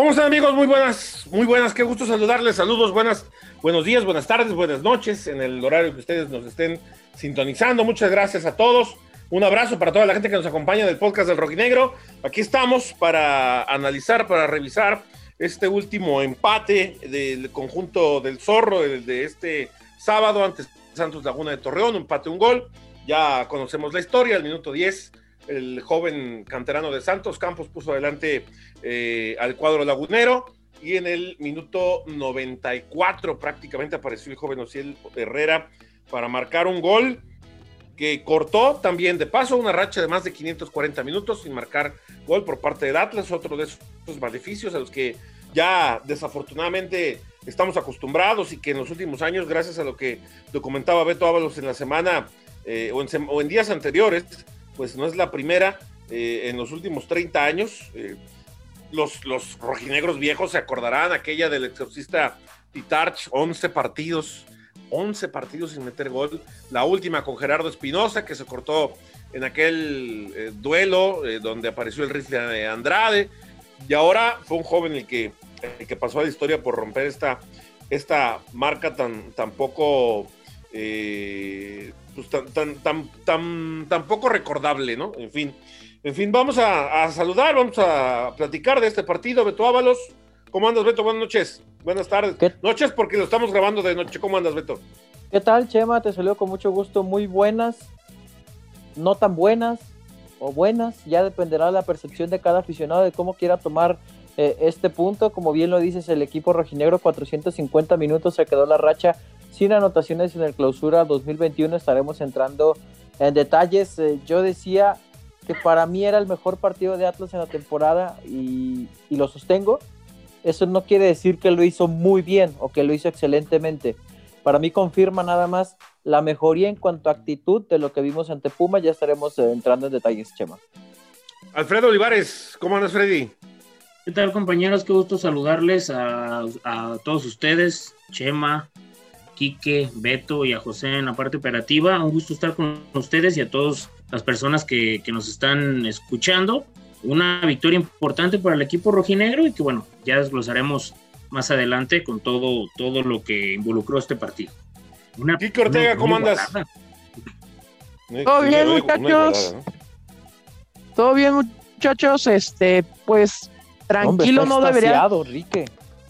¿Cómo están amigos? Muy buenas, muy buenas, qué gusto saludarles. Saludos, buenas, buenos días, buenas tardes, buenas noches en el horario que ustedes nos estén sintonizando. Muchas gracias a todos. Un abrazo para toda la gente que nos acompaña del podcast del Rojinegro. Aquí estamos para analizar, para revisar este último empate del conjunto del Zorro de, este sábado ante Santos Laguna de Torreón, empate un gol. Ya conocemos la historia, el minuto 10 el joven canterano de Santos Campos puso adelante eh, al cuadro lagunero y en el minuto 94 prácticamente apareció el joven Ociel Herrera para marcar un gol que cortó también de paso una racha de más de 540 minutos sin marcar gol por parte del Atlas, otro de esos maleficios a los que ya desafortunadamente estamos acostumbrados y que en los últimos años, gracias a lo que documentaba Beto Ábalos en la semana eh, o, en, o, en, días anteriores, pues no es la primera eh, en los últimos 30 años. Eh, los, los rojinegros viejos se acordarán aquella del exorcista Pitarch, 11 partidos 11 partidos sin meter gol. La última con Gerardo Espinosa, que se cortó en aquel eh, duelo donde apareció el rifle de Andrade. Y ahora fue un joven el que, que pasó a la historia por romper esta, esta marca tan, poco. Pues tan, tan, tan, tan, poco recordable, ¿no? En fin. En fin, vamos a, a saludar, vamos a platicar de este partido. Beto Ábalos, ¿cómo andas, Beto? Buenas noches. Buenas tardes. ¿Qué? Noches porque lo estamos grabando de noche. ¿Cómo andas, Beto? ¿Qué tal, Chema? Te salió con mucho gusto. Muy buenas, no tan buenas o buenas. Ya dependerá de la percepción de cada aficionado de cómo quiera tomar eh, este punto. Como bien lo dices, el equipo rojinegro 450 minutos se quedó la racha sin anotaciones en el clausura 2021. Estaremos entrando en detalles. Eh, yo decía que para mí era el mejor partido de Atlas en la temporada y, y lo sostengo eso no quiere decir que lo hizo muy bien o que lo hizo excelentemente. Para mí confirma nada más la mejoría en cuanto a actitud de lo que vimos ante Puma. Ya estaremos eh, entrando en detalles, Chema. Alfredo Olivares, ¿cómo andas, Freddy? ¿Qué tal, compañeros? Qué gusto saludarles a, todos ustedes, Chema, Quique, Beto y a José en la parte operativa. Un gusto estar con ustedes y a todas las personas que, que nos están escuchando una victoria importante para el equipo rojinegro y que bueno, ya desglosaremos más adelante con todo, todo lo que involucró este partido. Una, Ortega, ¿cómo andas? Todo bien, muchachos. Todo bien, muchachos. Este, pues tranquilo, no debería.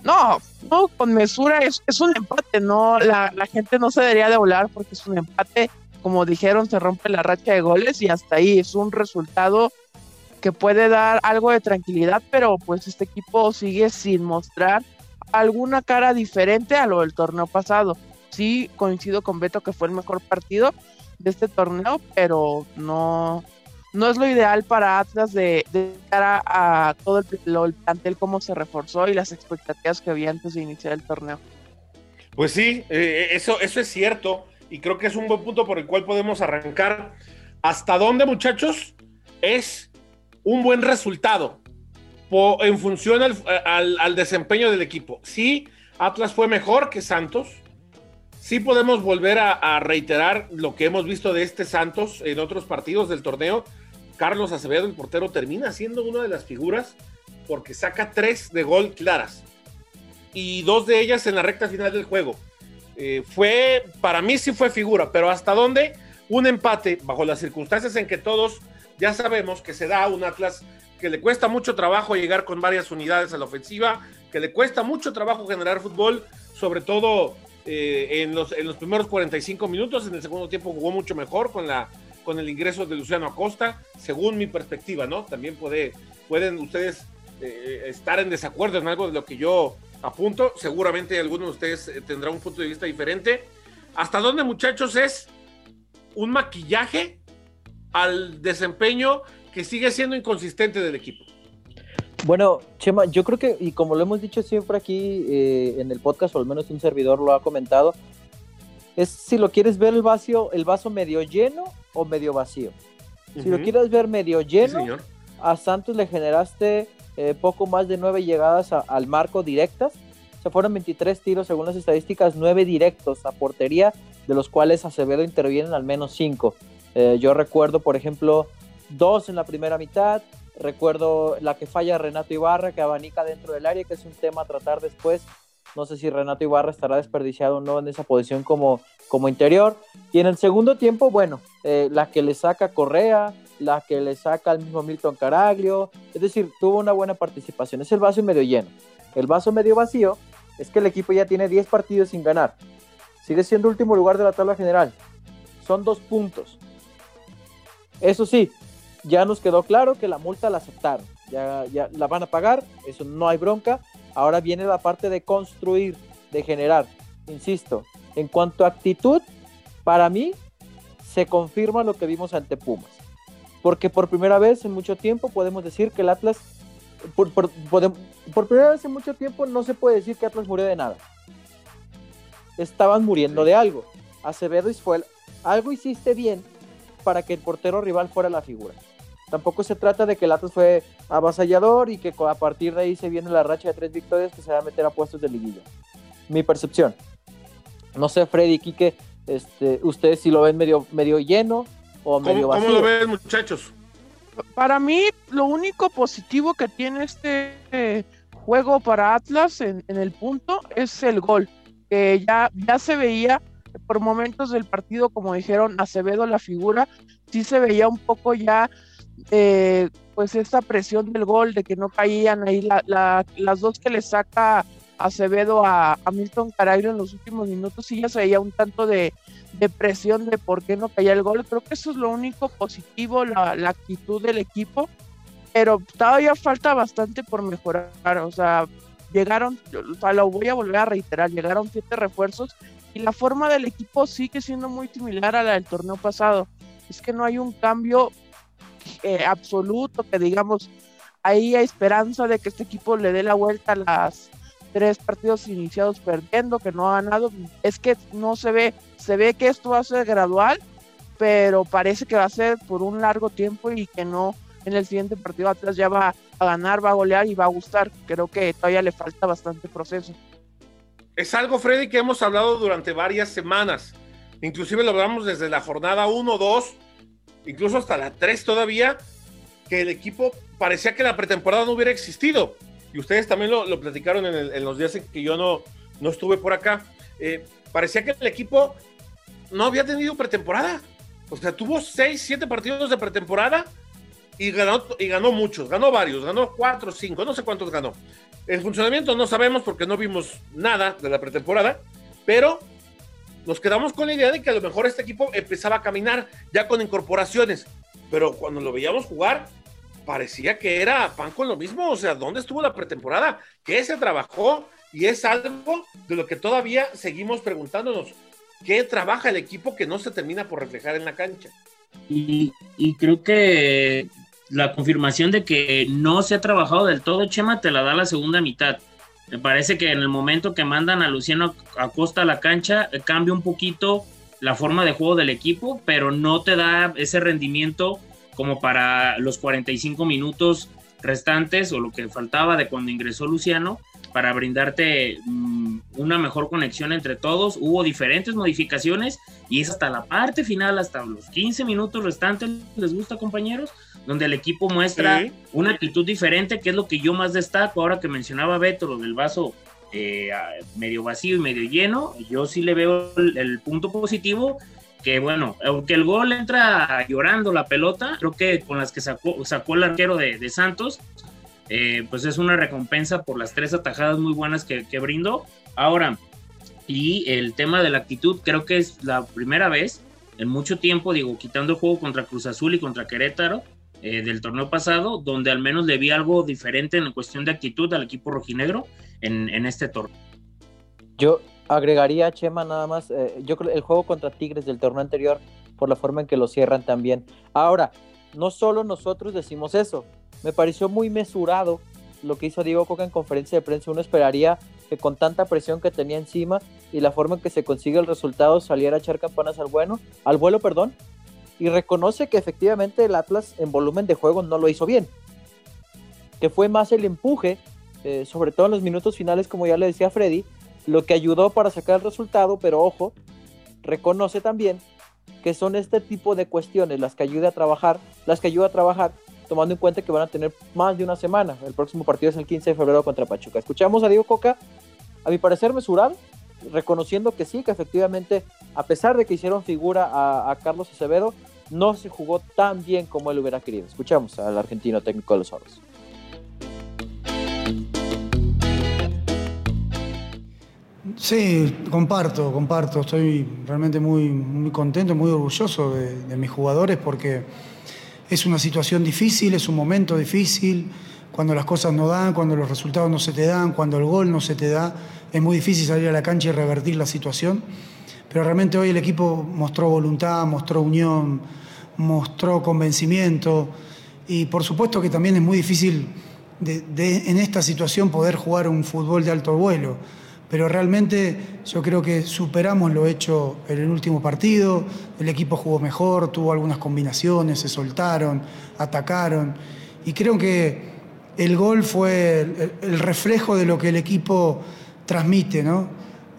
No, no, con mesura es, es un empate, no, la, la, gente no se debería de volar porque es un empate. Como dijeron, se rompe la racha de goles y hasta ahí es un resultado que puede dar algo de tranquilidad, pero pues este equipo sigue sin mostrar alguna cara diferente a lo del torneo pasado. Sí, coincido con Beto que fue el mejor partido de este torneo, pero no, no es lo ideal para Atlas de, cara a todo el, el, plantel, cómo se reforzó y las expectativas que había antes de iniciar el torneo. Pues sí, eh, eso, eso es cierto y creo que es un buen punto por el cual podemos arrancar. ¿Hasta dónde, muchachos? Es un buen resultado en función al, desempeño del equipo. Sí, Atlas fue mejor que Santos. Sí podemos volver a, reiterar lo que hemos visto de este Santos en otros partidos del torneo. Carlos Acevedo, el portero, termina siendo una de las figuras porque saca tres de gol claras y dos de ellas en la recta final del juego. Eh, fue, para mí sí fue figura, pero ¿hasta dónde? Un empate bajo las circunstancias en que todos ya sabemos que se da un Atlas que le cuesta mucho trabajo llegar con varias unidades a la ofensiva, que le cuesta mucho trabajo generar fútbol, sobre todo eh, en, los, en los primeros 45 minutos, en el segundo tiempo jugó mucho mejor con, la, con el ingreso de Luciano Acosta, según mi perspectiva, ¿no? También puede, pueden ustedes eh, estar en desacuerdo en algo de lo que yo apunto, seguramente alguno de ustedes eh, tendrá un punto de vista diferente. ¿Hasta dónde, muchachos, es un maquillaje al desempeño que sigue siendo inconsistente del equipo. Bueno, Chema, yo creo que, y como lo hemos dicho siempre aquí eh, en el podcast, o al menos un servidor lo ha comentado, es si lo quieres ver el vaso, el vaso medio lleno o medio vacío. Si lo quieres ver medio lleno, a Santos le generaste eh, poco más de nueve llegadas al marco directas. Se fueron 23 tiros según las estadísticas, nueve directos a portería, de los cuales Acevedo intervienen al menos cinco. Eh, yo recuerdo, por ejemplo, dos en la primera mitad, Recuerdo la que falla Renato Ibarra, que abanica dentro del área, que es un tema a tratar después. No sé si Renato Ibarra estará desperdiciado o no en esa posición como, como interior. Y en el segundo tiempo, bueno, eh, la que le saca Correa, la que le saca al mismo Milton Caraglio. Es decir, tuvo una buena participación. Es el vaso medio lleno. El vaso medio vacío es que el equipo ya tiene 10 partidos sin ganar. Sigue siendo último lugar de la tabla general. Son dos puntos. Eso sí, ya nos quedó claro que la multa la aceptaron. Ya, ya la van a pagar, eso no hay bronca. Ahora viene la parte de construir, de generar. Insisto, en cuanto a actitud, para mí se confirma lo que vimos ante Pumas. Porque por primera vez en mucho tiempo podemos decir que el Atlas, por, primera vez en mucho tiempo no se puede decir que Atlas murió de nada. Estaban muriendo de algo. Acevedo fue algo hiciste bien para que el portero rival fuera la figura. Tampoco se trata de que el Atlas fue avasallador y que a partir de ahí se viene la racha de tres victorias que se va a meter a puestos de liguilla. Mi percepción. No sé, Freddy, Quique, este, ustedes si lo ven medio, medio lleno o medio vacío. ¿Cómo lo ven, muchachos? Para mí, lo único positivo que tiene este eh, juego para Atlas en, en, el punto es el gol, que ya, ya se veía por momentos del partido, como dijeron, Acevedo la figura, sí se veía un poco ya, eh, pues esta presión del gol, de que no caían ahí las dos que le saca Acevedo a, Milton Caraglio en los últimos minutos, sí ya se veía un tanto de, presión de por qué no caía el gol. Creo que eso es lo único positivo, la, la actitud del equipo, pero todavía falta bastante por mejorar, o sea, llegaron, o sea, lo voy a volver a reiterar, llegaron siete refuerzos y la forma del equipo sigue siendo muy similar a la del torneo pasado. Es que no hay un cambio eh, absoluto, que digamos, ahí hay esperanza de que este equipo le dé la vuelta a las tres partidos iniciados perdiendo, que no ha ganado. Es que no se ve, se ve que esto va a ser gradual, pero parece que va a ser por un largo tiempo y que no en el siguiente partido atrás ya va a ganar, va a golear y va a gustar. Creo que todavía le falta bastante proceso. Es algo, Freddy, que hemos hablado durante varias semanas. Inclusive lo hablamos desde la jornada 1, 2, incluso hasta la 3 todavía, que el equipo parecía que la pretemporada no hubiera existido. Y ustedes también lo, platicaron en, los días en que yo no, no estuve por acá. Eh, parecía que el equipo no había tenido pretemporada. O sea, tuvo 6, 7 partidos de pretemporada y ganó, y ganó muchos, ganó varios, ganó 4, 5, no sé cuántos ganó. El funcionamiento no sabemos porque no vimos nada de la pretemporada, pero nos quedamos con la idea de que a lo mejor este equipo empezaba a caminar ya con incorporaciones, pero cuando lo veíamos jugar parecía que era pan con lo mismo, o sea, ¿dónde estuvo la pretemporada? ¿Qué se trabajó? Y es algo de lo que todavía seguimos preguntándonos, ¿qué trabaja el equipo que no se termina por reflejar en la cancha? Y, creo que la confirmación de que no se ha trabajado del todo, Chema, te la da la segunda mitad. Me parece que en el momento que mandan a Luciano Acosta a la cancha, eh, cambia un poquito la forma de juego del equipo, pero no te da ese rendimiento como para los 45 minutos restantes o lo que faltaba de cuando ingresó Luciano para brindarte mm, una mejor conexión entre todos. Hubo diferentes modificaciones y es hasta la parte final, hasta los 15 minutos restantes, ¿les gusta compañeros? Donde el equipo muestra una actitud diferente, que es lo que yo más destaco ahora que mencionaba Beto, lo del vaso eh, medio vacío y medio lleno, yo sí le veo el, punto positivo, que bueno, aunque el gol entra llorando la pelota, creo que con las que sacó, sacó el arquero de, Santos, eh, pues es una recompensa por las tres atajadas muy buenas que, que brindó. Ahora, y el tema de la actitud, creo que es la primera vez en mucho tiempo, digo, quitando el juego contra Cruz Azul y contra Querétaro, eh, del torneo pasado, donde al menos le vi algo diferente en cuestión de actitud al equipo rojinegro en, en este torneo. Yo agregaría, Chema, nada más, eh, yo creo el juego contra Tigres del torneo anterior, por la forma en que lo cierran también. Ahora, no solo nosotros decimos eso, me pareció muy mesurado lo que hizo Diego Coca en conferencia de prensa. Uno esperaría que con tanta presión que tenía encima y la forma en que se consigue el resultado saliera a echar campanas al bueno, al vuelo, perdón, y reconoce que efectivamente el Atlas en volumen de juego no lo hizo bien, que fue más el empuje, eh, sobre todo en los minutos finales, como ya le decía Freddy, lo que ayudó para sacar el resultado, pero ojo, reconoce también que son este tipo de cuestiones las que ayuda a trabajar, las que ayuda a trabajar tomando en cuenta que van a tener más de una semana. El próximo partido es el 15 de febrero contra Pachuca. Escuchamos a Diego Coca, a mi parecer mesurado, reconociendo que sí, que efectivamente, a pesar de que hicieron figura a, a Carlos Acevedo, no se jugó tan bien como él hubiera querido. Escuchamos al argentino técnico de los Oros. Sí, comparto, comparto. Estoy realmente muy, muy contento, muy orgulloso de, mis jugadores porque es una situación difícil, es un momento difícil. Cuando las cosas no dan, cuando los resultados no se te dan, cuando el gol no se te da, es muy difícil salir a la cancha y revertir la situación. Pero realmente hoy el equipo mostró voluntad, mostró unión, mostró convencimiento. Y por supuesto que también es muy difícil en esta situación poder jugar un fútbol de alto vuelo. Pero realmente yo creo que superamos lo hecho en el último partido, el equipo jugó mejor, tuvo algunas combinaciones, se soltaron, atacaron, y creo que el gol fue el, reflejo de lo que el equipo transmite, ¿no?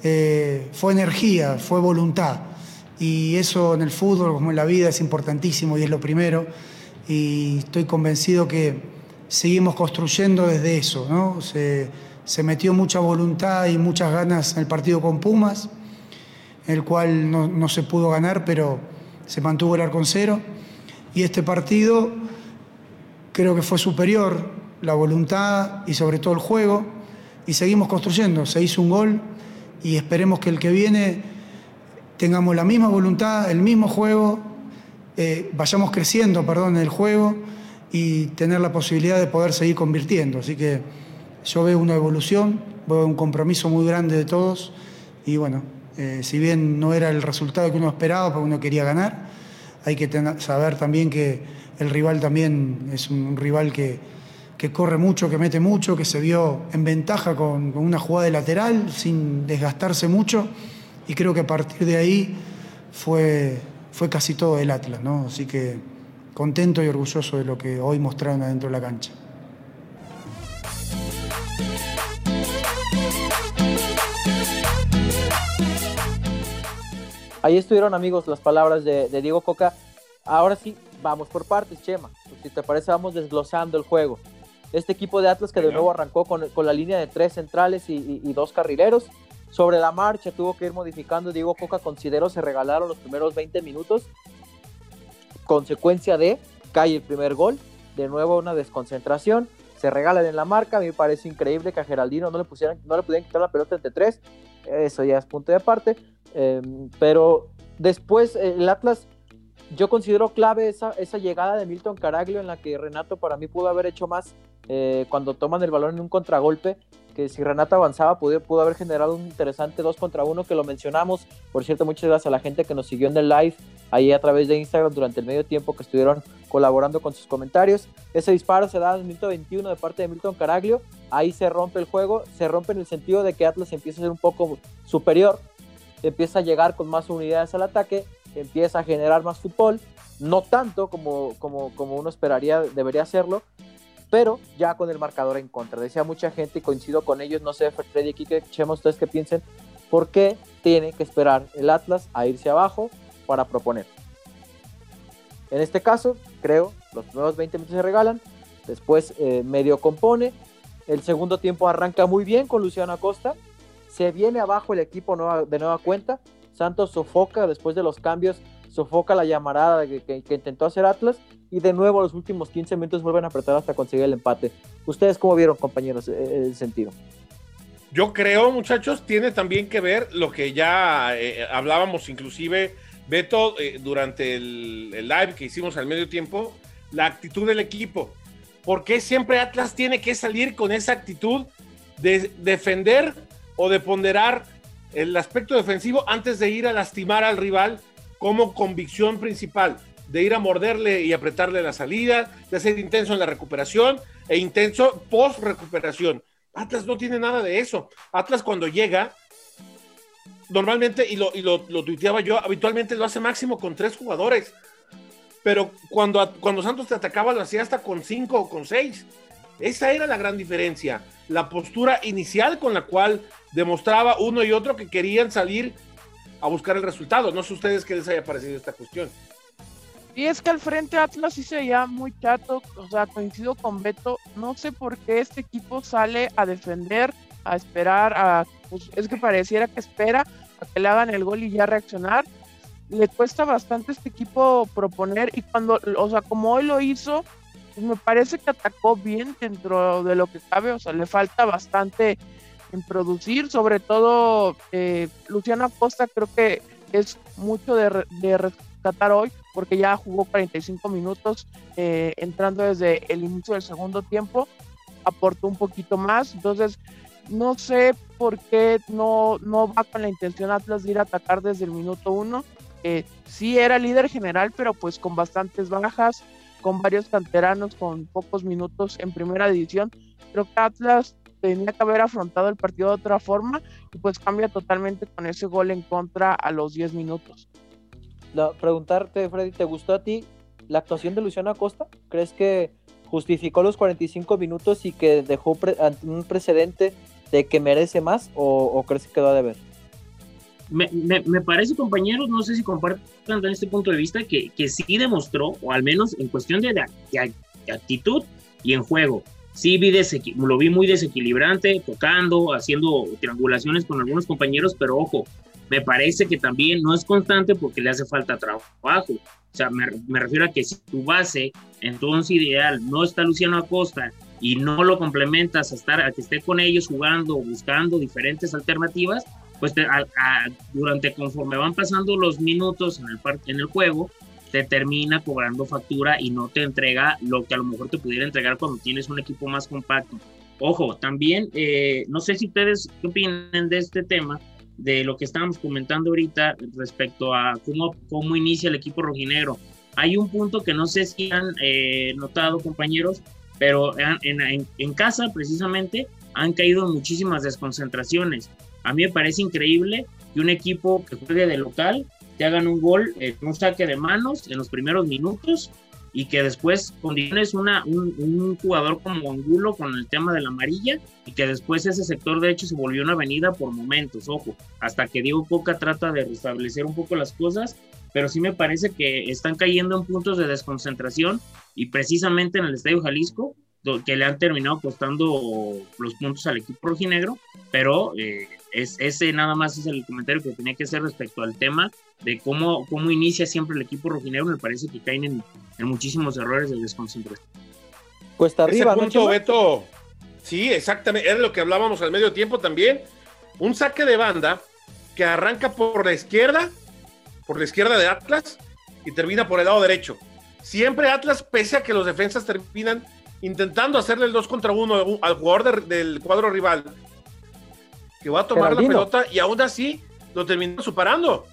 Eh, fue energía, fue voluntad, y eso en el fútbol como en la vida es importantísimo y es lo primero, y estoy convencido que seguimos construyendo desde eso, ¿no? se metió mucha voluntad y muchas ganas en el partido con Pumas, el cual no, se pudo ganar, pero se mantuvo el arco en cero. Y este partido creo que fue superior la voluntad y sobre todo el juego, y seguimos construyendo. Se hizo un gol y esperemos que el que viene tengamos la misma voluntad, el mismo juego, eh, vayamos creciendo, perdón, en el juego y tener la posibilidad de poder seguir convirtiendo. Así que yo veo una evolución, veo un compromiso muy grande de todos y bueno, eh, si bien no era el resultado que uno esperaba, porque uno quería ganar, hay que saber también que el rival también es un rival que, corre mucho, que mete mucho, que se vio en ventaja con, con, una jugada de lateral sin desgastarse mucho y creo que a partir de ahí fue, fue casi todo el Atlas, ¿no? Así que contento y orgulloso de lo que hoy mostraron adentro de la cancha. Ahí estuvieron, amigos, las palabras de, Diego Coca. Ahora sí, vamos por partes, Chema. Si te parece, vamos desglosando el juego. Este equipo de Atlas que de nuevo arrancó con, la línea de tres centrales y, dos carrileros. Sobre la marcha tuvo que ir modificando. Diego Coca considero se regalaron los primeros 20 minutos. Consecuencia de cae el primer gol. De nuevo una desconcentración. Se regalan en la marca. A mí me parece increíble que a Geraldino no le pusieran, no le pudieran quitar la pelota entre tres. Eso ya es punto de aparte. Em, pero después el Atlas, yo considero clave esa, esa llegada de Milton Caraglio en la que Renato para mí pudo haber hecho más eh, cuando toman el balón en un contragolpe, que si Renato avanzaba pudo, pudo haber generado un interesante 2 contra 1 que lo mencionamos. Por cierto, muchas gracias a la gente que nos siguió en el live ahí a través de Instagram durante el medio tiempo que estuvieron colaborando con sus comentarios. Ese disparo se da en el minuto 21 de parte de Milton Caraglio. Ahí se rompe el juego, se rompe en el sentido de que Atlas empieza a ser un poco superior empieza a llegar con más unidades al ataque, empieza a generar más fútbol, no tanto como, como, como uno esperaría, debería hacerlo, pero ya con el marcador en contra. Decía mucha gente y coincido con ellos, no sé, Freddy Kike, echemos ustedes que piensen, ¿por qué tiene que esperar el Atlas a irse abajo para proponer? En este caso, creo, los primeros 20 minutos se regalan, después eh, medio compone, el segundo tiempo arranca muy bien con Luciano Acosta, se viene abajo el equipo de nueva cuenta. Santos sofoca después de los cambios, sofoca la llamarada que, intentó hacer Atlas y de nuevo los últimos 15 minutos vuelven a apretar hasta conseguir el empate. ¿Ustedes cómo vieron, compañeros, e, e, el sentido? Yo creo, muchachos, tiene también que ver lo que ya eh, hablábamos, inclusive, Beto, eh, durante el, el, live que hicimos al medio tiempo, la actitud del equipo. ¿Por qué siempre Atlas tiene que salir con esa actitud de defender o de ponderar el aspecto defensivo antes de ir a lastimar al rival como convicción principal, de ir a morderle y apretarle la salida, de ser intenso en la recuperación e intenso post recuperación. Atlas no tiene nada de eso. Atlas cuando llega, normalmente, y lo, y lo, tuiteaba yo, habitualmente lo hace máximo con tres jugadores. Pero cuando, cuando Santos te atacaba lo hacía hasta con cinco o con seis. Esa era la gran diferencia. La postura inicial con la cual demostraba uno y otro que querían salir a buscar el resultado. No sé ustedes qué les haya parecido esta cuestión. Y es que al frente Atlas sí se veía muy chato, o sea, coincido con Beto, no sé por qué este equipo sale a defender, a esperar, a, pues es que pareciera que espera a que le hagan el gol y ya reaccionar. Le cuesta bastante este equipo proponer y cuando, o sea, como hoy lo hizo, pues me parece que atacó bien dentro de lo que cabe, o sea, le falta bastante en producir, sobre todo eh, Luciano Acosta creo que es mucho de, de rescatar hoy, porque ya jugó 45 minutos eh, entrando desde el inicio del segundo tiempo, aportó un poquito más, entonces no sé por qué no, no va con la intención Atlas de ir a atacar desde el minuto uno. Eh, sí era líder general, pero pues con bastantes bajas, con varios canteranos, con pocos minutos en primera división. Creo que Atlas tenía que haber afrontado el partido de otra forma y pues cambia totalmente con ese gol en contra a los 10 minutos preguntarte, Freddy, ¿te gustó a ti la actuación de Luciano Acosta? ¿Crees que justificó los 45 minutos y que dejó un precedente de que merece más o, crees que quedó a deber? Me, me, parece, compañeros, no sé si compartan en este punto de vista, que, que sí demostró, o al menos en cuestión de, de, actitud y en juego, sí vi lo vi muy desequilibrante, tocando, haciendo triangulaciones con algunos compañeros, pero ojo, me parece que también no es constante porque le hace falta trabajo. O sea, me, refiero a que si tu base, entonces ideal, no está Luciano Acosta y no lo complementas a, estar, a que esté con ellos jugando, buscando diferentes alternativas, pues durante conforme van pasando los minutos en el, en el juego, te termina cobrando factura y no te entrega lo que a lo mejor te pudiera entregar cuando tienes un equipo más compacto. Ojo, también, eh, no sé si ustedes qué opinan de este tema, de lo que estábamos comentando ahorita respecto a cómo, cómo inicia el equipo rojinegro. Hay un punto que no sé si han eh, notado, compañeros, pero en, en, casa precisamente han caído muchísimas desconcentraciones. A mí me parece increíble que un equipo que juegue de local hagan un gol en un saque de manos en los primeros minutos y que después condiciones una, un, jugador como Angulo con el tema de la amarilla y que después ese sector de hecho se volvió una avenida por momentos, ojo, hasta que Diego Coca trata de restablecer un poco las cosas, pero sí me parece que están cayendo en puntos de desconcentración y precisamente en el Estadio Jalisco que le han terminado costando los puntos al equipo rojinegro, pero eh, es, ese nada más es el comentario que tenía que hacer respecto al tema de cómo, cómo inicia siempre el equipo rojinegro, me parece que caen en, muchísimos errores de desconcentración. Cuesta arriba, Ese punto, Beto, sí, exactamente, era lo que hablábamos al medio tiempo también, un saque de banda que arranca por la izquierda, por la izquierda de Atlas y termina por el lado derecho. Siempre Atlas, pese a que los defensas terminan intentando hacerle el 2 contra 1 al jugador del cuadro rival, que va a tomar la pelota y aún así lo termina superando.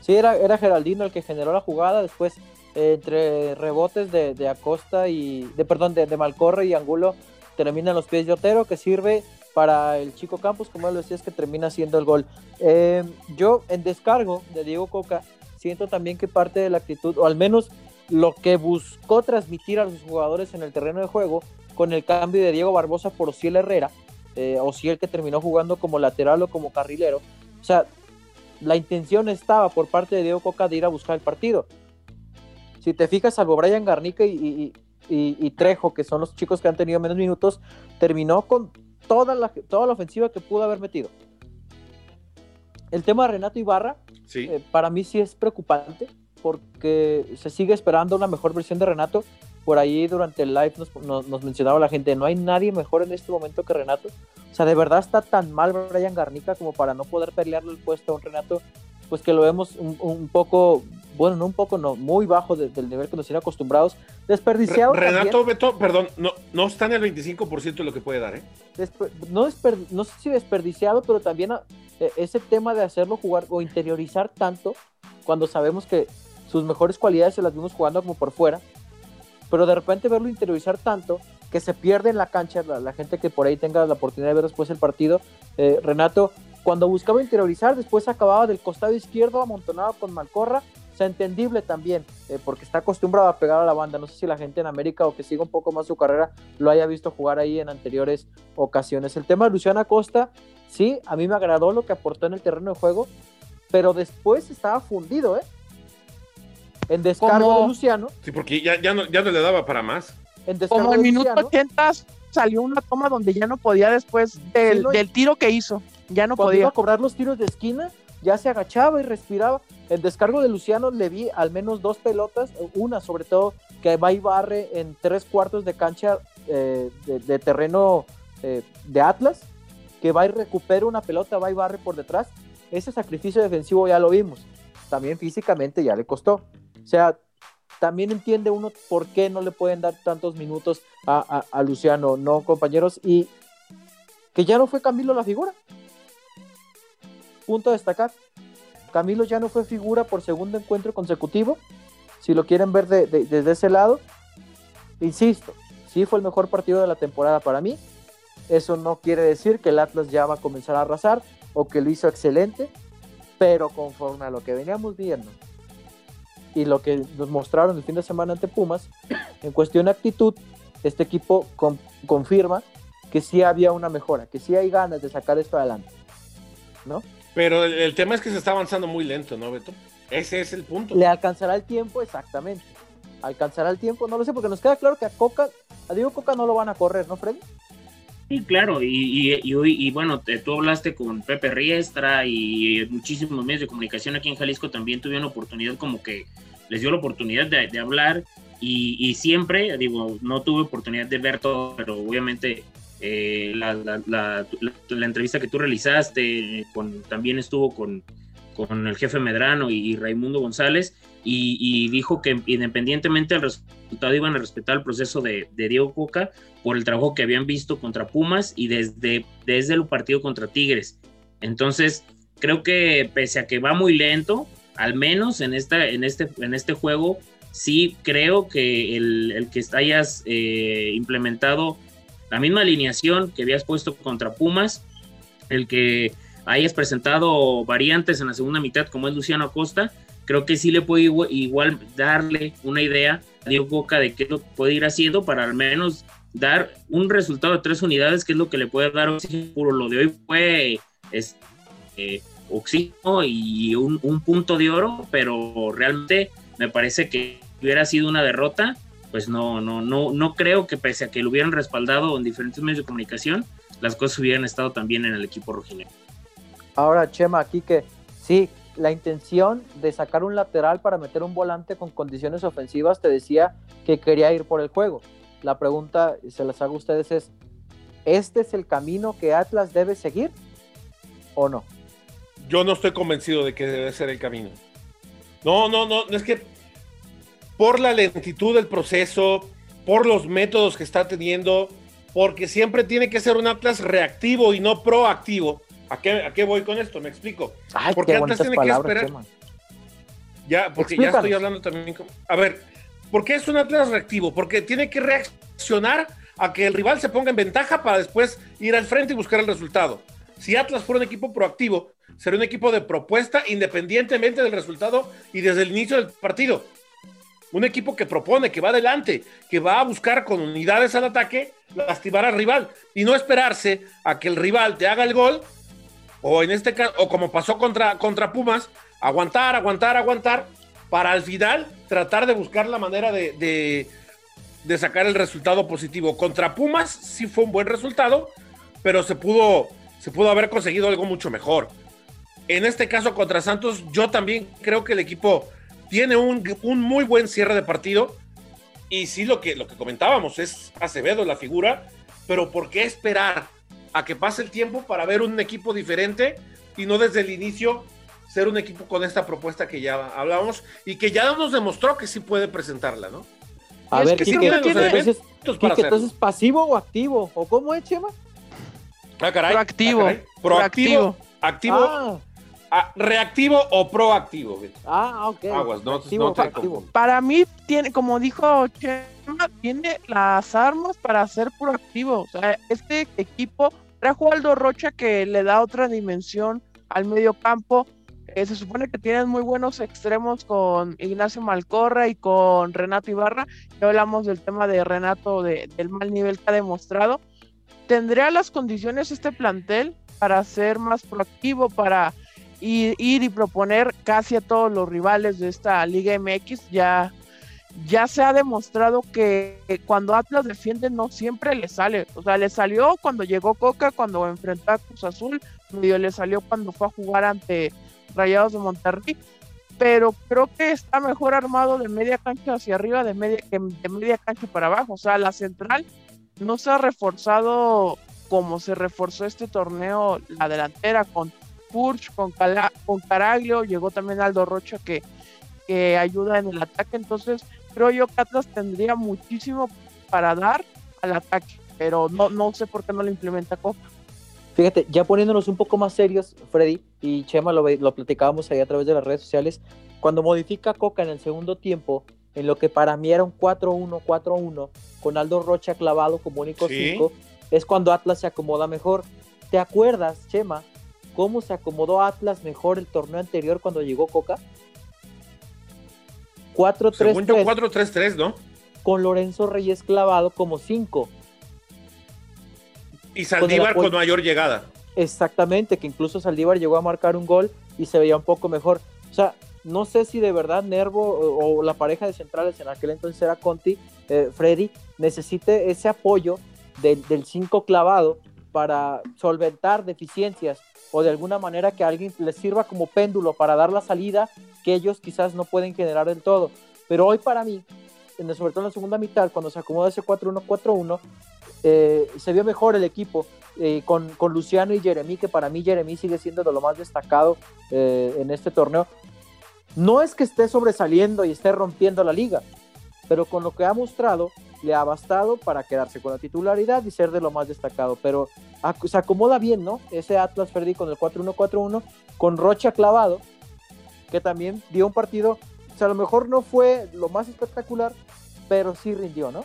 Sí, era, era Geraldino el que generó la jugada, después eh, entre rebotes de, Acosta y, de perdón, de, Malcorre y Angulo, terminan los pies de Otero, que sirve para el Chico Campos, como él lo decía, es que termina siendo el gol. Eh, yo en descargo de Diego Coca, siento también que parte de la actitud, o al menos lo que buscó transmitir a los jugadores en el terreno de juego con el cambio de Diego Barbosa por Ociel Herrera, eh, Ociel que terminó jugando como lateral o como carrilero. O sea, la intención estaba por parte de Diego Coca de ir a buscar el partido. Si te fijas, salvo Brian Garnica y, Trejo, que son los chicos que han tenido menos minutos, terminó con toda la, toda la ofensiva que pudo haber metido. El tema de Renato Ibarra, eh, para mí sí es preocupante porque se sigue esperando una mejor versión de Renato. Por ahí durante el live nos, mencionaba la gente, no hay nadie mejor en este momento que Renato. O sea, de verdad está tan mal Brian Garnica como para no poder pelearle el puesto a un Renato, pues que lo vemos un, poco, bueno, no un poco, no, muy bajo del nivel que nos tiene acostumbrados. Desperdiciado. Renato Beto, perdón, no, no está en el 25% de lo que puede dar, ¿eh? no, no sé si desperdiciado, pero también e, ese tema de hacerlo jugar o interiorizar tanto cuando sabemos que sus mejores cualidades se las vimos jugando como por fuera, pero de repente verlo interiorizar tanto que se pierde en la cancha, la, gente que por ahí tenga la oportunidad de ver después el partido, eh, Renato, cuando buscaba interiorizar, después acababa del costado izquierdo amontonado con Malcorra, o sea, entendible también, eh, porque está acostumbrado a pegar a la banda, no sé si la gente en América o que siga un poco más su carrera lo haya visto jugar ahí en anteriores ocasiones. El tema de Luciana Costa, sí, a mí me agradó lo que aportó en el terreno de juego, pero después estaba fundido, ¿eh? En descargo de Luciano. Sí, porque ya, ya, no, ya no le daba para más. En como el minuto 80 salió una toma donde ya no podía después del, tiro que hizo. Ya no podía. Iba a cobrar los tiros de esquina, ya se agachaba y respiraba. En descargo de Luciano le vi al menos dos pelotas, una sobre todo que va y barre en tres cuartos de cancha eh, de, terreno eh, de Atlas, que va y recupera una pelota, va y barre por detrás. Ese sacrificio defensivo ya lo vimos. También físicamente ya le costó. O sea, también entiende uno por qué no le pueden dar tantos minutos a, Luciano, ¿no, compañeros? Y que ya no fue Camilo la figura. Punto a destacar. Camilo ya no fue figura por segundo encuentro consecutivo. Si lo quieren ver desde ese lado, insisto, sí fue el mejor partido de la temporada para mí. Eso no quiere decir que el Atlas ya va a comenzar a arrasar o que lo hizo excelente, pero conforme a lo que veníamos viendo y lo que nos mostraron el fin de semana ante Pumas, en cuestión de actitud, este equipo confirma que sí había una mejora, que sí hay ganas de sacar esto adelante. ¿No? Pero el, tema es que se está avanzando muy lento, ¿no, Beto? Ese es el punto. ¿Le alcanzará el tiempo? Exactamente. ¿Alcanzará el tiempo? No lo sé, porque nos queda claro que a Coca, a Diego Coca no lo van a correr, ¿no, Freddy? Sí, claro, y, y, y, bueno, tú hablaste con Pepe Riestra y muchísimos medios de comunicación aquí en Jalisco también tuvieron oportunidad como que les dio la oportunidad de, hablar y, siempre, digo, no tuve oportunidad de ver todo, pero obviamente eh, la, la, entrevista que tú realizaste con, también estuvo con, con el jefe Medrano y, Raimundo González y, dijo que independientemente del resultado iban a respetar el proceso de, de, Diego Coca por el trabajo que habían visto contra Pumas y desde, desde el partido contra Tigres. Entonces, creo que pese a que va muy lento, al menos en, esta, en, este, en este juego, sí creo que el, que hayas eh, implementado la misma alineación que habías puesto contra Pumas, el que hayas presentado variantes en la segunda mitad como es Luciano Acosta, creo que sí le puede igual, darle una idea a Diego Boca de qué lo puede ir haciendo para al menos dar un resultado de tres unidades, que es lo que le puede dar oxígeno puro. Lo de hoy fue este, oxígeno y un, punto de oro, pero realmente me parece que hubiera sido una derrota, pues no, no, no, no creo que pese a que lo hubieran respaldado en diferentes medios de comunicación, las cosas hubieran estado también en el equipo rojinegro. Ahora, Chema, aquí que sí, la intención de sacar un lateral para meter un volante con condiciones ofensivas te decía que quería ir por el juego. La pregunta, se las hago a ustedes, es, ¿este es el camino que Atlas debe seguir o no? Yo no estoy convencido de que debe ser el camino. No, no, no, es que por la lentitud del proceso, por los métodos que está teniendo, porque siempre tiene que ser un Atlas reactivo y no proactivo. ¿A qué, a qué voy con esto? Me explico. porque Atlas tiene que esperar. Ya, porque ya estoy hablando también. A ver, ¿por qué es un Atlas reactivo? Porque tiene que reaccionar a que el rival se ponga en ventaja para después ir al frente y buscar el resultado. Si Atlas fuera un equipo proactivo, sería un equipo de propuesta independientemente del resultado y desde el inicio del partido. Un equipo que propone, que va adelante, que va a buscar con unidades al ataque lastimar al rival y no esperarse a que el rival te haga el gol o en este caso, o como pasó contra, contra Pumas, aguantar, aguantar, aguantar para al final tratar de buscar la manera de, de sacar el resultado positivo. Contra Pumas sí fue un buen resultado, pero se pudo, se pudo haber conseguido algo mucho mejor. En este caso contra Santos, yo también creo que el equipo tiene un, muy buen cierre de partido. Y sí, lo que, lo que comentábamos es Acevedo la figura, pero ¿por qué esperar a que pase el tiempo para ver un equipo diferente y no desde el inicio ser un equipo con esta propuesta que ya hablábamos y que ya nos demostró que sí puede presentarla, ¿no? A ver, que sí entonces, entonces pasivo o activo, ¿o cómo es, Chema? Ah, caray. Proactivo. Ah, Proactivo. Activo. Ah. Ah, reactivo o proactivo. Ah, ok. Aguas, no, Para mí, tiene, como dijo Chema, tiene las armas para ser proactivo. O sea, este equipo trajo Aldo Rocha que le da otra dimensión al medio campo. Eh, se supone que tienen muy buenos extremos con Ignacio Malcorra y con Renato Ibarra. Ya hablamos del tema de Renato, del mal nivel que ha demostrado. ¿Tendría las condiciones este plantel para ser más proactivo, para ir, ir, y proponer casi a todos los rivales de esta Liga MX. Ya, ya se ha demostrado que cuando Atlas defiende no siempre le sale. O sea, le salió cuando llegó Coca, cuando enfrentó a Cruz Azul, medio le salió cuando fue a jugar ante Rayados de Monterrey. Pero creo que está mejor armado de media cancha hacia arriba de media, de media cancha para abajo. O sea, la central no se ha reforzado como se reforzó este torneo la delantera con Kurch, con, con Caraglio, llegó también Aldo Rocha que, que ayuda en el ataque, entonces creo yo que Atlas tendría muchísimo para dar al ataque, pero no, no sé por qué no lo implementa Coca. Fíjate, ya poniéndonos un poco más serios, Freddy y Chema, lo, lo platicábamos ahí a través de las redes sociales, cuando modifica Coca en el segundo tiempo, en lo que para mí era un 4-1, 4-1, con Aldo Rocha clavado como único 5, es cuando Atlas se acomoda mejor. ¿Te acuerdas, Chema, cómo se acomodó Atlas mejor el torneo anterior cuando llegó Coca? 4-3-3. 4-3-3, ¿no? Con Lorenzo Reyes clavado como 5. Y Saldívar con, mayor llegada. Exactamente, que incluso Saldívar llegó a marcar un gol y se veía un poco mejor. O sea, no sé si de verdad Nervo o, la pareja de centrales en aquel entonces era Conti, eh, Freddy, necesite ese apoyo del 5 clavado para solventar deficiencias o de alguna manera que alguien les sirva como péndulo para dar la salida que ellos quizás no pueden generar del todo. Pero hoy para mí, sobre todo en la segunda mitad, cuando se acomoda ese 4-1-4-1, eh, se vio mejor el equipo eh, con, con, Luciano y Jeremy, que para mí Jeremy sigue siendo de lo más destacado eh, en este torneo. No es que esté sobresaliendo y esté rompiendo la liga, pero con lo que ha mostrado, le ha bastado para quedarse con la titularidad y ser de lo más destacado. Pero se acomoda bien, ¿no? Ese Atlas Ferdi con el 4-1-4-1, con Rocha clavado, que también dio un partido, o sea, a lo mejor no fue lo más espectacular, pero sí rindió, ¿no?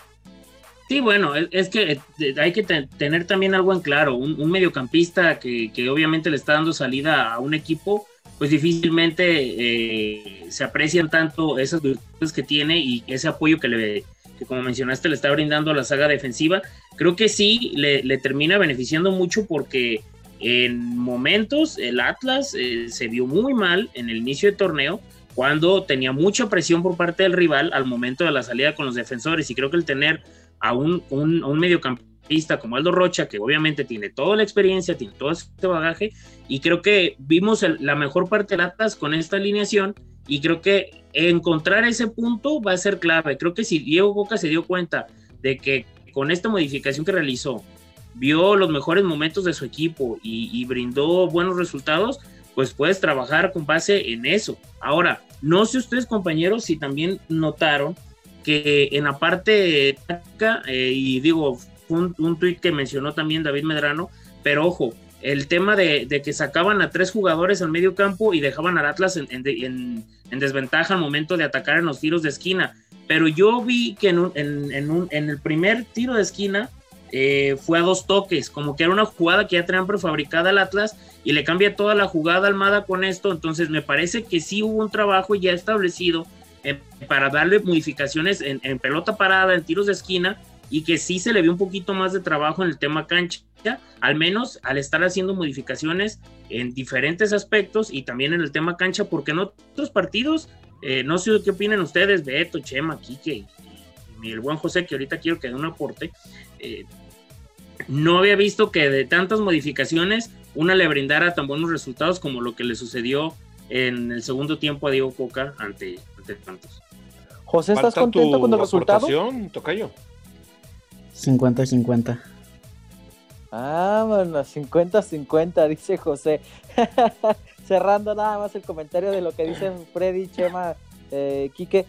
Sí, bueno, es que eh, hay que tener también algo en claro. Un, mediocampista que, obviamente le está dando salida a un equipo, pues difícilmente eh, se aprecian tanto esas virtudes que tiene y ese apoyo que le, que como mencionaste le está brindando a la saga defensiva, creo que sí le, termina beneficiando mucho porque en momentos el Atlas eh, se vio muy mal en el inicio del torneo cuando tenía mucha presión por parte del rival al momento de la salida con los defensores. Y creo que el tener a un, un, mediocampista como Aldo Rocha, que obviamente tiene toda la experiencia, tiene todo este bagaje, y creo que vimos la mejor parte del Atlas con esta alineación, y creo que encontrar ese punto va a ser clave. Creo que si Diego Boca se dio cuenta de que con esta modificación que realizó, vio los mejores momentos de su equipo y, brindó buenos resultados, pues puedes trabajar con base en eso. Ahora, no sé ustedes compañeros si también notaron que en la parte táctica, eh, y digo, un, un tuit que mencionó también David Medrano, pero ojo, el tema de, que sacaban a tres jugadores al medio campo y dejaban al Atlas en, desventaja al momento de atacar en los tiros de esquina. Pero yo vi que en, el primer tiro de esquina eh, fue a dos toques, como que era una jugada que ya tenían prefabricada al Atlas y le cambia toda la jugada Almada con esto. Entonces me parece que sí hubo un trabajo ya establecido eh, para darle modificaciones en, pelota parada, en tiros de esquina y que sí se le vio un poquito más de trabajo en el tema cancha al menos al estar haciendo modificaciones en diferentes aspectos y también en el tema cancha, porque en otros partidos, eh, no sé qué opinan ustedes, Beto, Chema, Quique y, el buen José, que ahorita quiero que dé un aporte, eh, no había visto que de tantas modificaciones una le brindara tan buenos resultados como lo que le sucedió en el segundo tiempo a Diego Coca ante, ante tantos. José, ¿estás contento con el resultado? Tocayo. 50-50. Ah, bueno, 50-50, dice José. Cerrando nada más el comentario de lo que dicen Freddy, Chema, eh, Quique.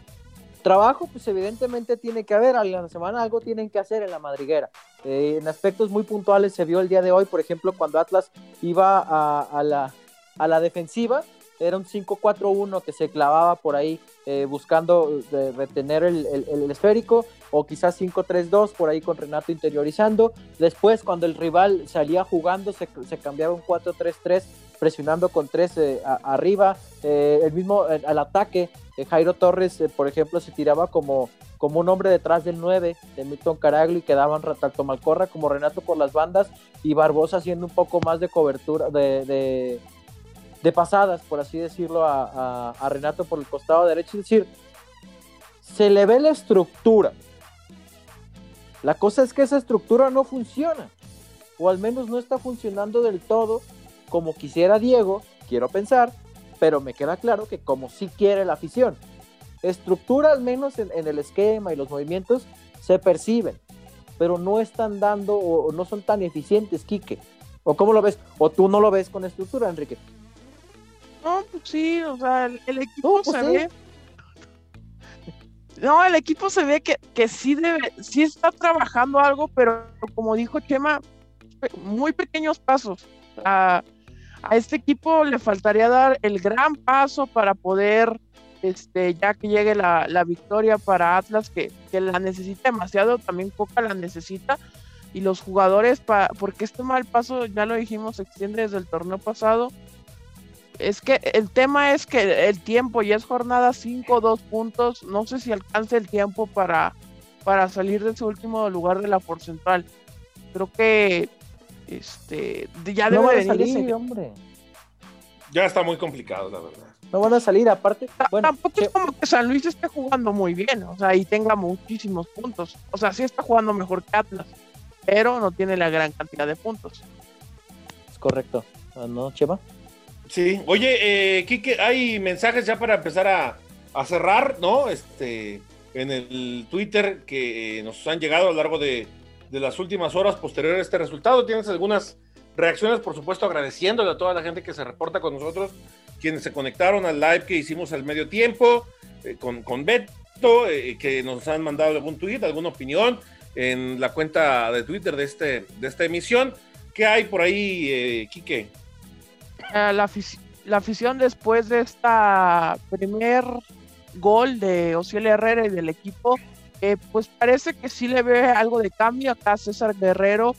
Trabajo, pues evidentemente tiene que haber, a la semana algo tienen que hacer en la madriguera. Eh, en aspectos muy puntuales se vio el día de hoy, por ejemplo, cuando Atlas iba a, la, a la defensiva, era un 5-4-1 que se clavaba por ahí eh, buscando eh, retener el, esférico, o quizás 5-3-2 por ahí con Renato interiorizando. Después, cuando el rival salía jugando, se, cambiaba un 4-3-3, presionando con 3 eh, arriba. el mismo al ataque, Jairo Torres, por ejemplo, se tiraba como, como un hombre detrás del 9 de Milton Caraglio y quedaban tanto Malcorra como Renato por las bandas y Barbosa haciendo un poco más de cobertura, de de pasadas, por así decirlo, a, a, Renato por el costado derecho. Es decir, se le ve la estructura. La cosa es que esa estructura no funciona, o al menos no está funcionando del todo como quisiera Diego, quiero pensar, pero me queda claro que como sí quiere la afición. Estructura al menos en, el esquema y los movimientos se perciben, pero no están dando o, no son tan eficientes, Quique. ¿O cómo lo ves? ¿O tú no lo ves con estructura, Enrique? No, pues sí, o sea, el, equipo pues se ve. No, el equipo se ve que, que sí debe, sí está trabajando algo, pero como dijo Chema, muy pequeños pasos. a este equipo le faltaría dar el gran paso para poder este, ya que llegue la, victoria para Atlas, que, la necesita demasiado, también Coca la necesita, y los jugadores, porque este mal paso, ya lo dijimos, se extiende desde el torneo pasado. Es que el tema es que el tiempo ya es jornada 5, 2 puntos. No sé si alcance el tiempo para, para salir de su último lugar de la porcentual. Creo que este ya debe no salir, hombre. Ya está muy complicado, la verdad no van a salir. Aparte, bueno, tampoco es como que San Luis esté jugando muy bien, o sea, y tenga muchísimos puntos. O sea, sí está jugando mejor que Atlas, pero no tiene la gran cantidad de puntos. Es correcto, ¿no, Chema? Sí, oye, eh, Kike, hay mensajes ya para empezar a, cerrar, ¿no? Este, en el Twitter que eh, nos han llegado a lo largo de, las últimas horas posteriores a este resultado. Tienes algunas reacciones, por supuesto, agradeciéndole a toda la gente que se reporta con nosotros quienes se conectaron al live que hicimos al medio tiempo eh, con, con Beto, eh, que nos han mandado algún tweet, alguna opinión en la cuenta de Twitter de, este, de esta emisión. ¿Qué hay por ahí, eh? La, la, afición después de esta primer gol de Ociel Herrera y del equipo, pues parece que sí le ve algo de cambio. Acá César Guerrero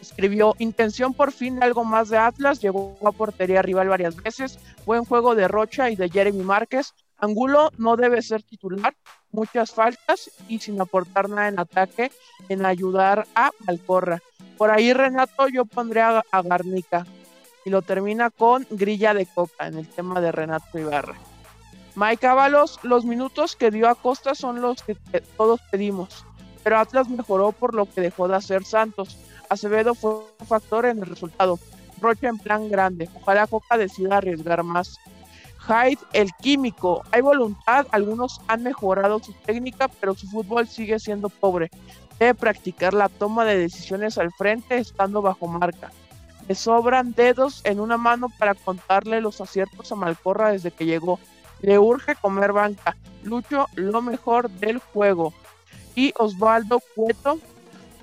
escribió intención por fin algo más de Atlas, llegó a portería rival varias veces, buen juego de Rocha y de Jeremy Márquez, Angulo no debe ser titular, muchas faltas y sin aportar nada en ataque, en ayudar a Malcorra. Por ahí Renato yo pondría a, Garnica y lo termina con Grilla de Coca en el tema de Renato Ibarra. Mike Ábalos, los minutos que dio a Costa son los que todos pedimos, pero Atlas mejoró por lo que dejó de hacer Santos. Acevedo fue un factor en el resultado. Rocha en plan grande. Ojalá Coca decida arriesgar más. Hyde, el químico. Hay voluntad, algunos han mejorado su técnica, pero su fútbol sigue siendo pobre. Debe practicar la toma de decisiones al frente estando bajo marca. Le sobran dedos en una mano para contarle los aciertos a Malcorra desde que llegó. Le urge comer banca. Lucho, lo mejor del juego. Y Osvaldo Cueto,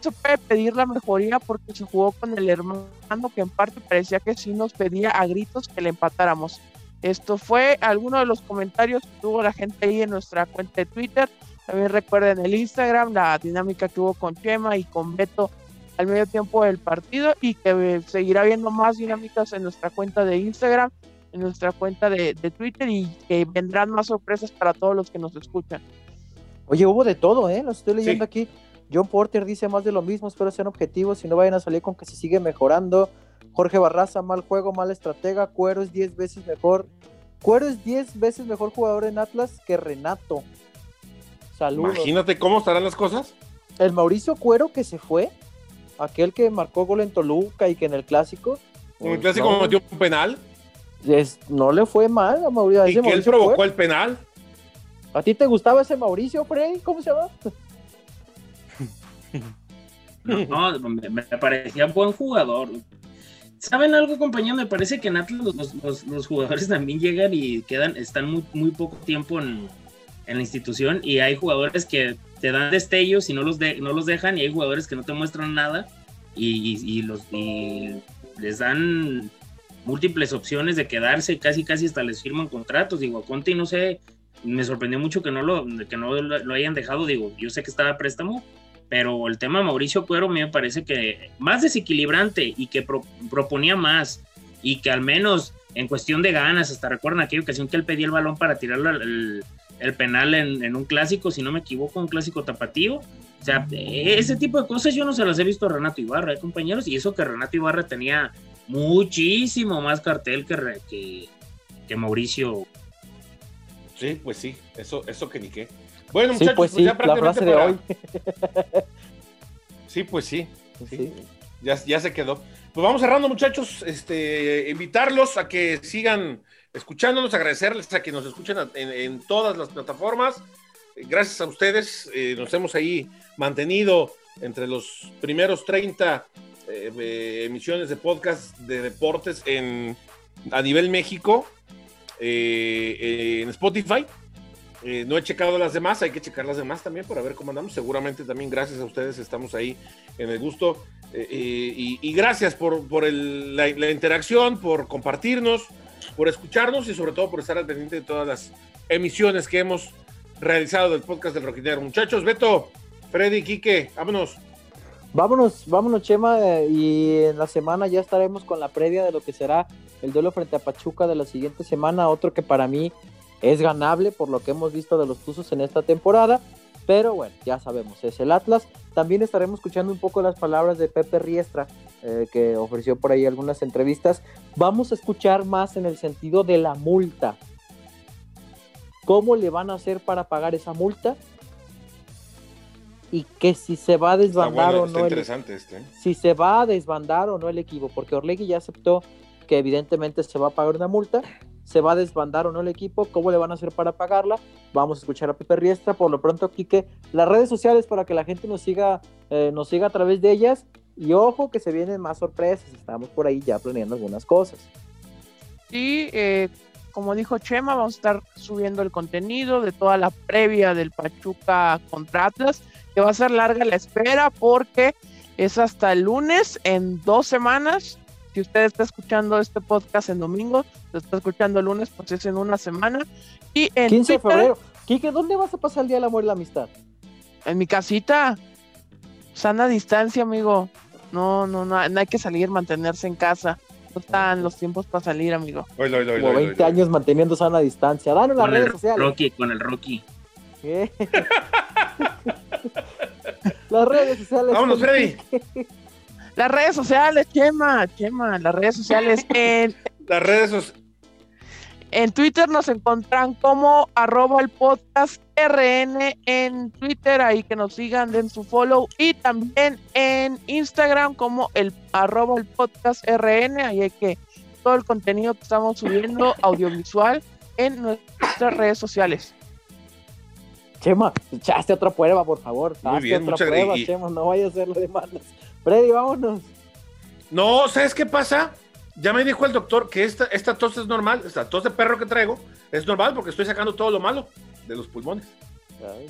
se puede pedir la mejoría porque se jugó con el hermano que en parte parecía que sí nos pedía a gritos que le empatáramos. Esto fue alguno de los comentarios que tuvo la gente ahí en nuestra cuenta de Twitter. También recuerden el Instagram, la dinámica que hubo con Chema y con Beto al medio tiempo del partido y que seguirá viendo más dinámicas en nuestra cuenta de Instagram, en nuestra cuenta de, Twitter y que vendrán más sorpresas para todos los que nos escuchan. Oye, hubo de todo, ¿eh? Lo estoy leyendo aquí. John Porter dice más de lo mismo, espero sean objetivos y no vayan a salir con que se sigue mejorando. Jorge Barraza, mal juego, mal estratega. Cuero es 10 veces mejor. Cuero es 10 veces mejor jugador en Atlas que Renato. Saludos. Imagínate cómo estarán las cosas. El Mauricio Cuero que se fue, aquel que marcó gol en Toluca y que en el clásico. En el clásico metió un penal. no le fue mal a Mauricio. ¿Y que él provocó el penal? ¿A ti te gustaba ese Mauricio, Frey? ¿Cómo se llama? No, me, parecía buen jugador. ¿Saben algo, compañero? Me parece que en Atlas los, jugadores también llegan y quedan, están muy, muy poco tiempo en, la institución y hay jugadores que te dan destellos y no los, de, no los dejan y hay jugadores que no te muestran nada y, los, les dan múltiples opciones de quedarse, casi casi hasta les firman contratos. Digo, a Conte no sé, me sorprendió mucho que no lo, que no lo hayan dejado. Digo, yo sé que estaba a préstamo, pero el tema de Mauricio Cuero me parece que más desequilibrante y que proponía más y que al menos en cuestión de ganas, hasta recuerdan aquella ocasión que él pedía el balón para tirar el, penal en, un clásico, si no me equivoco, un clásico tapatío. O sea, ese tipo de cosas yo no se las he visto a Renato Ibarra, ¿eh, compañeros, y eso que Renato Ibarra tenía muchísimo más cartel que, que, que Mauricio. Sí, pues sí, eso, eso que ni qué. Bueno, muchachos, pues, pues ya prácticamente de hoy. sí, pues sí. Ya, ya se quedó. Pues vamos cerrando, muchachos. Este, invitarlos a que sigan escuchándonos, agradecerles a que nos escuchen en, todas las plataformas. Gracias a ustedes, eh, nos hemos ahí mantenido entre los primeros 30 eh, emisiones de podcast de deportes en, a nivel México eh, en Spotify. no he checado las demás, hay que checar las demás también para ver cómo andamos. Seguramente también gracias a ustedes estamos ahí en el gusto. y, gracias por, la, interacción, por compartirnos por escucharnos y sobre todo por estar al pendiente de todas las emisiones que hemos realizado del podcast del Roquinero. Muchachos, Beto, Freddy, Quique, vámonos. Vámonos, vámonos, Chema, eh, y en la semana ya estaremos con la previa de lo que será el duelo frente a Pachuca de la siguiente semana, otro que para mí es ganable por lo que hemos visto de los Tuzos en esta temporada. Pero bueno, ya sabemos, es el Atlas. También estaremos escuchando un poco las palabras de Pepe Riestra, eh, que ofreció por ahí algunas entrevistas. Vamos a escuchar más en el sentido de la multa. ¿Cómo le van a hacer para pagar esa multa? Y que si se va a desbandar o no. Interesante este, ¿eh? Si se va a desbandar o no el equipo, porque Orlegui ya aceptó que evidentemente se va a pagar una multa se va a desbandar o no el equipo, cómo le van a hacer para pagarla. Vamos a escuchar a Pepe Riestra. Por lo pronto, Quique, las redes sociales para que la gente nos siga, eh, nos siga a través de ellas. Y ojo que se vienen más sorpresas. Estamos por ahí ya planeando algunas cosas. Sí, eh, como dijo Chema, vamos a estar subiendo el contenido de toda la previa del Pachuca contra Atlas, que va a ser larga la espera porque es hasta el lunes en dos semanas si usted está escuchando este podcast en domingo, lo está escuchando el lunes, pues es en una semana. Y en 15 de febrero. Quique, ¿dónde vas a pasar el día del amor y la amistad? En mi casita. Sana distancia, amigo. No, no, no, no hay que salir, mantenerse en casa. No están los tiempos para salir, amigo. Como 20 años manteniendo sana distancia. Danos las redes sociales. Rocky, con el Rocky. ¿Qué? las redes sociales. Vámonos, Freddy. Las redes sociales, Chema, Chema, las redes sociales. En, las redes sociales. En Twitter nos encuentran como arroba el podcast RN en Twitter, ahí que nos sigan, den su follow. Y también en Instagram como el arroba el podcast RN, ahí hay que todo el contenido que estamos subiendo audiovisual en nuestras redes sociales. Chema, echaste otra prueba, por favor. Muy bien, otra prueba, Chema, no vaya a hacerlo de malas. Freddy, vámonos. No, ¿sabes qué pasa? Ya me dijo el doctor que esta, esta tos es normal, esta tos de perro que traigo es normal porque estoy sacando todo lo malo de los pulmones.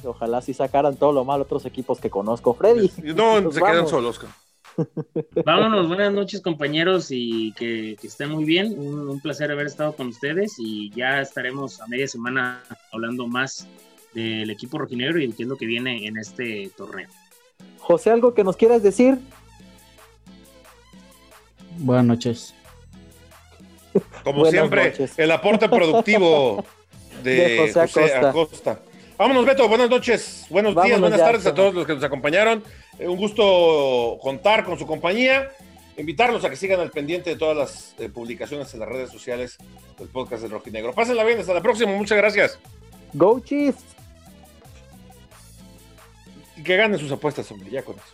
ojalá si sacaran todo lo malo otros equipos que conozco, Freddy. No, se quedan solos. Vámonos, buenas noches compañeros y que, estén muy bien. Un, placer haber estado con ustedes y ya estaremos a media semana hablando más del equipo rojinegro y entiendo que viene en este torneo. José, ¿algo que nos quieras decir? Buenas noches. Como siempre, el aporte productivo de, José, Acosta. Vámonos, Beto. Buenas noches, buenos días, buenas tardes a todos los que nos acompañaron. Eh, un gusto contar con su compañía. Invitarlos a que sigan al pendiente de todas las eh, publicaciones en las redes sociales del podcast del Rojinegro. Pásenla bien, hasta la próxima. Muchas gracias. Go Chiefs. Y que ganen sus apuestas, hombre, ya con eso.